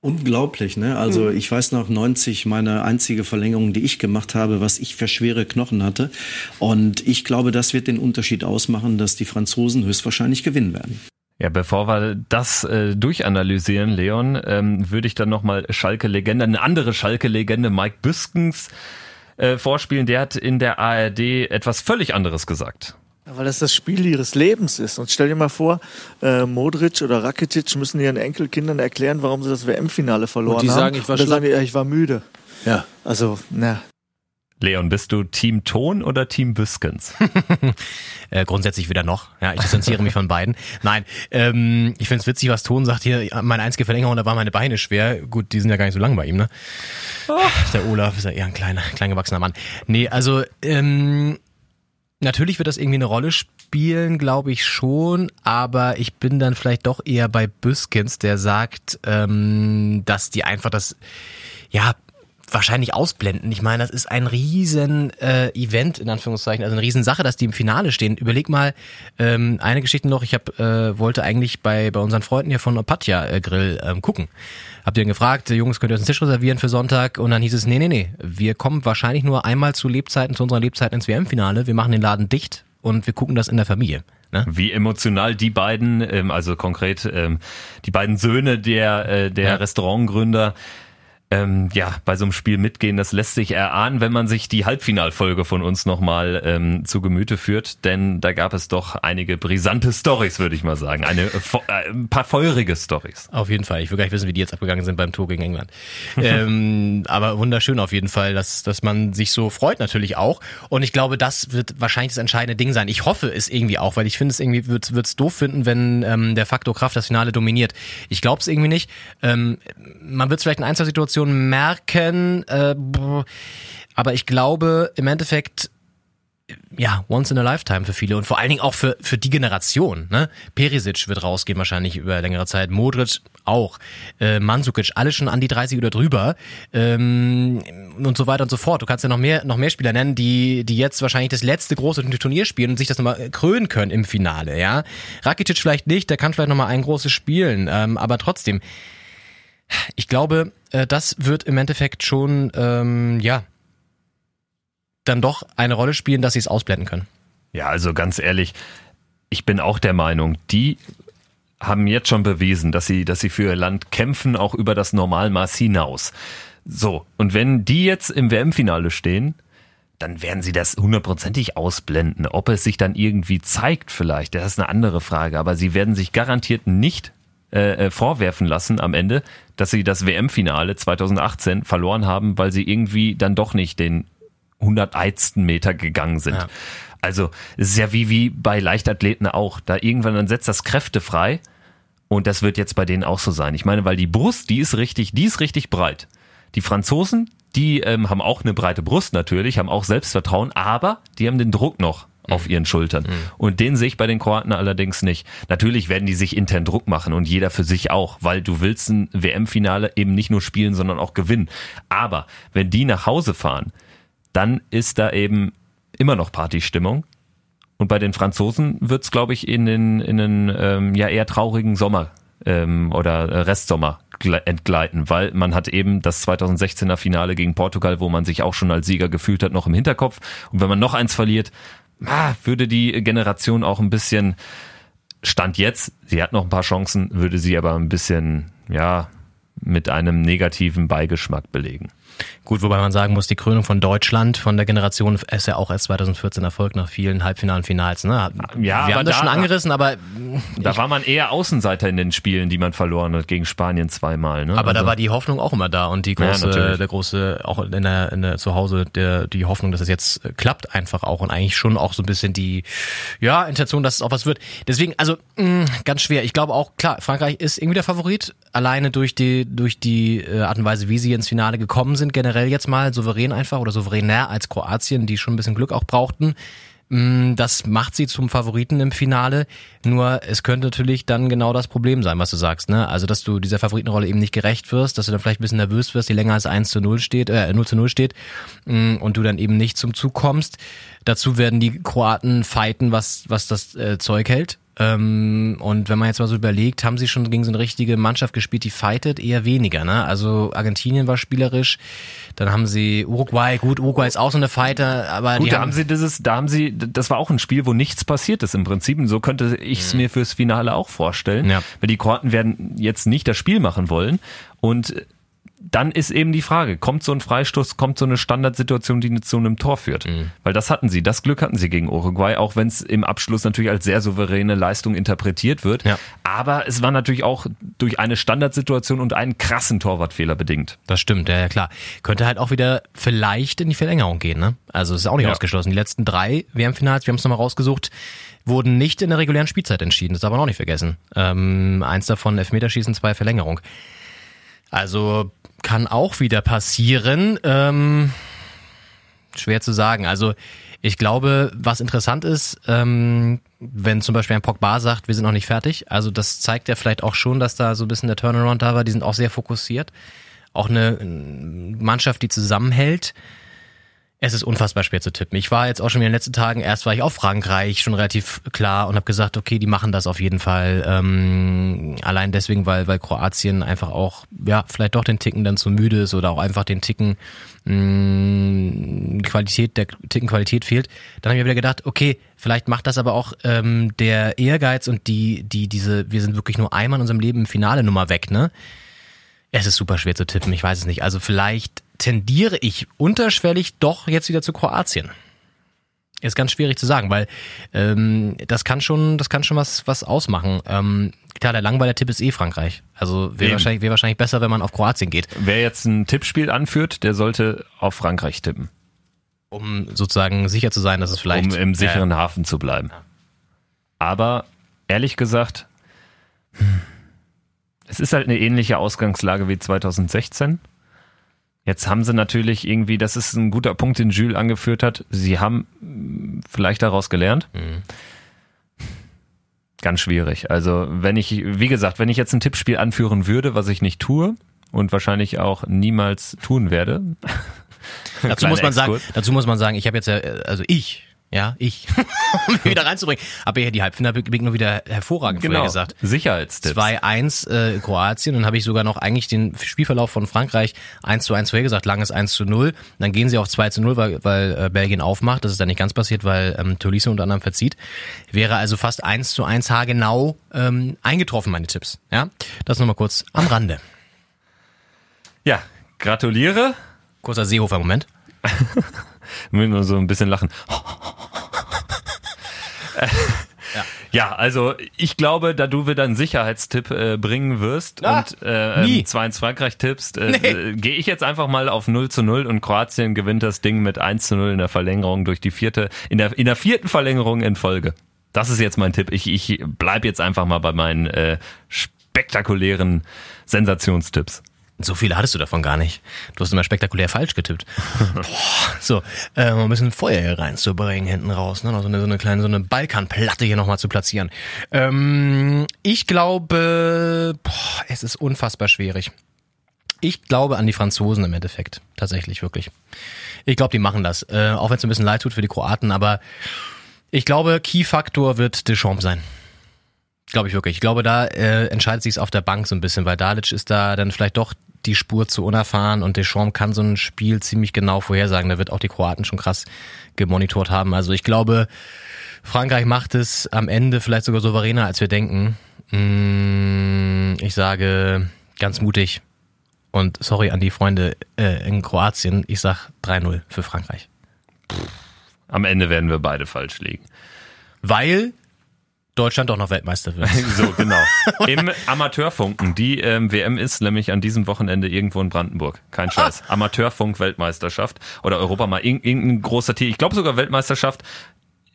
Unglaublich, ne? Also ich weiß noch 90 meine einzige Verlängerung, die ich gemacht habe, was ich für schwere Knochen hatte. Und ich glaube, das wird den Unterschied ausmachen, dass die Franzosen höchstwahrscheinlich gewinnen werden. Ja, bevor wir das äh, durchanalysieren, Leon, ähm, würde ich dann nochmal Schalke-Legende, eine andere Schalke-Legende, Mike Büskens, äh, vorspielen. Der hat in der ARD etwas völlig anderes gesagt. Weil das das Spiel ihres Lebens ist. Und stell dir mal vor, äh, Modric oder Rakitic müssen ihren Enkelkindern erklären, warum sie das WM-Finale verloren haben. Und die sagen, ich war, Und sagen die, ja, ich war müde. Ja. Also, na, Leon, bist du Team Ton oder Team Büskens? äh, grundsätzlich wieder noch. Ja, ich distanziere mich von beiden. Nein, ähm, ich finde es witzig, was Ton sagt hier. Meine einzige Verlängerung, da waren meine Beine schwer. Gut, die sind ja gar nicht so lang bei ihm, ne? Oh. Der Olaf ist ja eher ein kleiner, klein gewachsener Mann. Nee, also ähm, natürlich wird das irgendwie eine Rolle spielen, glaube ich schon. Aber ich bin dann vielleicht doch eher bei Büskens, der sagt, ähm, dass die einfach das ja, wahrscheinlich ausblenden. Ich meine, das ist ein riesen äh, Event, in Anführungszeichen, also eine riesen Sache, dass die im Finale stehen. Überleg mal, ähm, eine Geschichte noch, ich hab, äh, wollte eigentlich bei, bei unseren Freunden hier von Opatja äh, Grill ähm, gucken. Habt ihr dann gefragt, Jungs, könnt ihr uns einen Tisch reservieren für Sonntag? Und dann hieß es, nee, nee, nee, wir kommen wahrscheinlich nur einmal zu Lebzeiten, zu unserer Lebzeit ins WM-Finale. Wir machen den Laden dicht und wir gucken das in der Familie. Ne? Wie emotional die beiden, ähm, also konkret ähm, die beiden Söhne der, äh, der ja. Restaurantgründer, ähm, ja, bei so einem Spiel mitgehen, das lässt sich erahnen, wenn man sich die Halbfinalfolge von uns nochmal ähm, zu Gemüte führt, denn da gab es doch einige brisante Stories, würde ich mal sagen. Eine, äh, ein paar feurige Stories. Auf jeden Fall. Ich will gar nicht wissen, wie die jetzt abgegangen sind beim Tor gegen England. ähm, aber wunderschön auf jeden Fall, dass, dass man sich so freut natürlich auch. Und ich glaube, das wird wahrscheinlich das entscheidende Ding sein. Ich hoffe es irgendwie auch, weil ich finde es irgendwie, wird es doof finden, wenn ähm, der Faktor Kraft das Finale dominiert. Ich glaube es irgendwie nicht. Ähm, man wird es vielleicht in ein, zwei Situationen Situation merken. Äh, aber ich glaube, im Endeffekt ja, once in a lifetime für viele und vor allen Dingen auch für, für die Generation. Ne? Perisic wird rausgehen wahrscheinlich über längere Zeit, Modric auch, äh, Mandzukic, alle schon an die 30 oder drüber ähm, und so weiter und so fort. Du kannst ja noch mehr, noch mehr Spieler nennen, die, die jetzt wahrscheinlich das letzte große Turnier spielen und sich das nochmal krönen können im Finale. Ja, Rakitic vielleicht nicht, der kann vielleicht nochmal ein großes spielen, ähm, aber trotzdem Ich glaube, äh, das wird im Endeffekt schon, ähm, ja, dann doch eine Rolle spielen, dass sie es ausblenden können. Ja, also ganz ehrlich, ich bin auch der Meinung, die haben jetzt schon bewiesen, dass sie, dass sie für ihr Land kämpfen, auch über das Normalmaß hinaus. So, und wenn die jetzt im WM-Finale stehen, dann werden sie das hundertprozentig ausblenden. Ob es sich dann irgendwie zeigt vielleicht, das ist eine andere Frage. Aber sie werden sich garantiert nicht äh, äh vorwerfen lassen am Ende, dass sie das WM-Finale 2018 verloren haben, weil sie irgendwie dann doch nicht den 101. Meter gegangen sind. Ja. Also es ist ja wie, wie bei Leichtathleten auch. Da irgendwann dann setzt das Kräfte frei und das wird jetzt bei denen auch so sein. Ich meine, weil die Brust, die ist richtig, die ist richtig breit. Die Franzosen, die ähm, haben auch eine breite Brust natürlich, haben auch Selbstvertrauen, aber die haben den Druck noch auf mhm. ihren Schultern. Mhm. Und den sehe ich bei den Kroaten allerdings nicht. Natürlich werden die sich intern Druck machen und jeder für sich auch, weil du willst ein WM-Finale eben nicht nur spielen, sondern auch gewinnen. Aber wenn die nach Hause fahren, dann ist da eben immer noch Partystimmung. Und bei den Franzosen wird's, glaube ich, in den, in den ähm, ja eher traurigen Sommer ähm, oder Restsommer entgleiten, weil man hat eben das 2016er Finale gegen Portugal, wo man sich auch schon als Sieger gefühlt hat, noch im Hinterkopf. Und wenn man noch eins verliert, würde die Generation auch ein bisschen Stand jetzt, sie hat noch ein paar Chancen, würde sie aber ein bisschen, ja, mit einem negativen Beigeschmack belegen. Gut, wobei man sagen muss, die Krönung von Deutschland von der Generation ist ja auch erst 2014 erfolgt nach vielen Halbfinalen, Finals. Ne? Ja, wir haben das da, schon angerissen, aber da war man eher Außenseiter in den Spielen, die man verloren hat gegen Spanien zweimal. Ne? Aber also, da war die Hoffnung auch immer da und die große, ja, der große, auch in der, in der zu Hause, der die Hoffnung, dass es jetzt klappt, einfach auch und eigentlich schon auch so ein bisschen die, ja, Intention, dass es auch was wird. Deswegen, also mh, ganz schwer. Ich glaube auch klar, Frankreich ist irgendwie der Favorit, alleine durch die durch die äh, Art und Weise, wie sie ins Finale gekommen sind, generell jetzt mal souverän einfach oder souveräner als Kroatien, die schon ein bisschen Glück auch brauchten. Mm, das macht sie zum Favoriten im Finale. Nur es könnte natürlich dann genau das Problem sein, was du sagst, ne? Also, dass du dieser Favoritenrolle eben nicht gerecht wirst, dass du dann vielleicht ein bisschen nervös wirst, die länger als 1 zu 0 steht, äh, 0 zu 0 steht, mm, und du dann eben nicht zum Zug kommst. Dazu werden die Kroaten fighten, was, was das äh, Zeug hält. Ähm, und wenn man jetzt mal so überlegt, haben sie schon gegen so eine richtige Mannschaft gespielt, die fightet eher weniger. Ne? Also Argentinien war spielerisch, dann haben sie Uruguay, gut, Uruguay ist auch so eine Fighter, aber gut, die da haben, sie dieses, da haben sie, das war auch ein Spiel, wo nichts passiert ist im Prinzip. Und so könnte ich es mhm. mir fürs Finale auch vorstellen. Ja. Weil die Kroaten werden jetzt nicht das Spiel machen wollen und dann ist eben die Frage, kommt so ein Freistoß, kommt so eine Standardsituation, die zu einem Tor führt? Mhm. Weil das hatten sie, das Glück hatten sie gegen Uruguay, auch wenn es im Abschluss natürlich als sehr souveräne Leistung interpretiert wird. Ja. Aber es war natürlich auch durch eine Standardsituation und einen krassen Torwartfehler bedingt. Das stimmt, ja, ja klar. Könnte halt auch wieder vielleicht in die Verlängerung gehen, ne? Also ist auch nicht ja. ausgeschlossen. Die letzten drei WM-Finals, wir haben es nochmal rausgesucht, wurden nicht in der regulären Spielzeit entschieden. Das darf man auch nicht vergessen. Ähm, eins davon Elfmeterschießen, zwei Verlängerung. Also kann auch wieder passieren. Ähm, schwer zu sagen. Also ich glaube, was interessant ist, ähm, wenn zum Beispiel ein Pogba sagt, wir sind noch nicht fertig, also das zeigt ja vielleicht auch schon, dass da so ein bisschen der Turnaround da war. Die sind auch sehr fokussiert. Auch eine Mannschaft, die zusammenhält. Es ist unfassbar schwer zu tippen. Ich war jetzt auch schon in den letzten Tagen, erst war ich auf Frankreich schon relativ klar und habe gesagt, okay, die machen das auf jeden Fall. Ähm, allein deswegen, weil, weil Kroatien einfach auch, ja, vielleicht doch den Ticken dann zu müde ist oder auch einfach den Ticken mh, mm, Qualität, der Ticken Qualität fehlt. Dann habe ich wieder gedacht, okay, vielleicht macht das aber auch ähm, der Ehrgeiz und die, die, diese, wir sind wirklich nur einmal in unserem Leben im Finale Nummer weg, ne? Es ist super schwer zu tippen, ich weiß es nicht. Also vielleicht tendiere ich unterschwellig doch jetzt wieder zu Kroatien. Ist ganz schwierig zu sagen, weil ähm, das kann schon, das kann schon was was ausmachen. Ähm, klar, der Langweiler-Tipp ist eh Frankreich. Also wäre wahrscheinlich, wär wahrscheinlich besser, wenn man auf Kroatien geht. Wer jetzt ein Tippspiel anführt, der sollte auf Frankreich tippen. Um sozusagen sicher zu sein, dass es vielleicht. Um im sicheren äh, Hafen zu bleiben. Aber ehrlich gesagt, es ist halt eine ähnliche Ausgangslage wie 2016. Jetzt haben sie natürlich irgendwie, das ist ein guter Punkt, den Jules angeführt hat, sie haben hm, vielleicht daraus gelernt. Mhm. Ganz schwierig. Also wenn ich, wie gesagt, wenn ich jetzt ein Tippspiel anführen würde, was ich nicht tue und wahrscheinlich auch niemals tun werde. dazu muss man sagen, dazu muss man sagen, ich habe jetzt ja, also ich ja, ich, um mich wieder reinzubringen. Aber ja, die Halbfinalbegegnung wieder hervorragend Genau. vorher gesagt. Sicherheitstipps. 2-1 äh, Kroatien, dann habe ich sogar noch eigentlich den Spielverlauf von Frankreich 1 zu 1 vorher gesagt, langes 1 zu 0. Dann gehen sie auf 2 zu 0, weil, weil äh, Belgien aufmacht. Das ist dann nicht ganz passiert, weil ähm, Tolisso unter anderem verzieht. Wäre also fast 1 zu 1 haargenau ähm, eingetroffen, meine Tipps. Ja, das nochmal kurz am Rande. Ja, gratuliere. Kurzer Seehofer-Moment. Müssen nur so ein bisschen lachen. Ja, also ich glaube, da du wieder einen Sicherheitstipp äh, bringen wirst Ah, und äh, nie. ähm, 2 in Frankreich tippst, äh, Nee. äh, gehe ich jetzt einfach mal auf 0 zu 0 und Kroatien gewinnt das Ding mit 1 zu 0 in der Verlängerung durch die vierte, in der, in der vierten Verlängerung in Folge. Das ist jetzt mein Tipp. Ich, ich bleib jetzt einfach mal bei meinen äh, spektakulären Sensationstipps. So viele hattest du davon gar nicht. Du hast immer spektakulär falsch getippt. Boah, so, äh, um ein bisschen Feuer hier reinzubringen hinten raus, ne? So eine, so eine kleine, so eine Balkanplatte hier nochmal zu platzieren. Ähm, ich glaube, boah, es ist unfassbar schwierig. Ich glaube an die Franzosen im Endeffekt. Tatsächlich, wirklich. Ich glaube, die machen das. Äh, auch wenn es ein bisschen leid tut für die Kroaten, aber ich glaube, Key-Faktor wird Deschamps sein. Glaube ich wirklich. Ich glaube, da äh, entscheidet sich auf der Bank so ein bisschen, weil Dalic ist da dann vielleicht doch die Spur zu unerfahren und Deschamps kann so ein Spiel ziemlich genau vorhersagen. Da wird auch die Kroaten schon krass gemonitort haben. Also ich glaube, Frankreich macht es am Ende vielleicht sogar souveräner, als wir denken. Mm, Ich sage ganz mutig und sorry an die Freunde äh, in Kroatien, ich sag 3-0 für Frankreich. Am Ende werden wir beide falsch liegen. Weil Deutschland auch noch Weltmeister wird. So, genau. Im Amateurfunken. Die ähm, WM ist nämlich an diesem Wochenende irgendwo in Brandenburg. Kein Scheiß. Amateurfunk-Weltmeisterschaft oder Europa mal irg- irgendein großer Titel. Ich glaube sogar Weltmeisterschaft.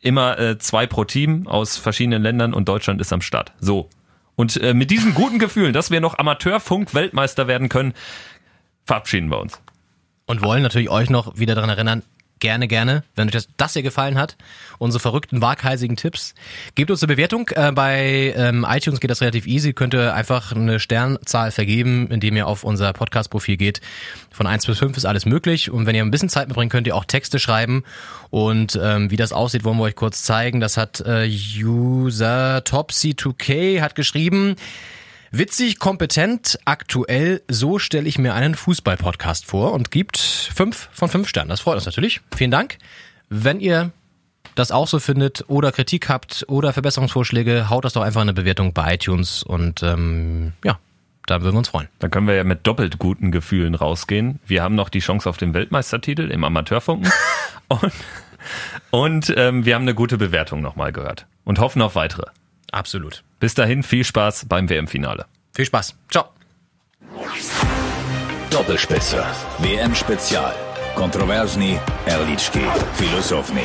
Immer äh, zwei pro Team aus verschiedenen Ländern und Deutschland ist am Start. So. Und äh, mit diesen guten Gefühlen, dass wir noch Amateurfunk-Weltmeister werden können, verabschieden wir uns. und wollen natürlich euch noch wieder daran erinnern, gerne, gerne, wenn euch das, das hier gefallen hat, unsere verrückten, waghalsigen Tipps, gebt uns eine Bewertung. Äh, bei ähm, iTunes geht das relativ easy. Könnt ihr einfach eine Sternzahl vergeben, indem ihr auf unser Podcast-Profil geht. Von 1 bis 5 ist alles möglich. Und wenn ihr ein bisschen Zeit mitbringt, könnt ihr auch Texte schreiben. Und ähm, wie das aussieht, wollen wir euch kurz zeigen. Das hat äh, User Topsy2K hat geschrieben, Witzig, kompetent, aktuell, so stelle ich mir einen Fußball-Podcast vor und gibt fünf von fünf Sternen. Das freut uns natürlich. Vielen Dank. Wenn ihr das auch so findet oder Kritik habt oder Verbesserungsvorschläge, haut das doch einfach in eine Bewertung bei iTunes und ähm, ja, da würden wir uns freuen. Dann können wir ja mit doppelt guten Gefühlen rausgehen. Wir haben noch die Chance auf den Weltmeistertitel im Amateurfunken. und und ähm, wir haben eine gute Bewertung nochmal gehört. Und hoffen auf weitere. Absolut. Bis dahin viel Spaß beim WM-Finale. Viel Spaß. Ciao. Doppelspitze. WM Spezial. Kontroverzny, Erlički, Filosofni.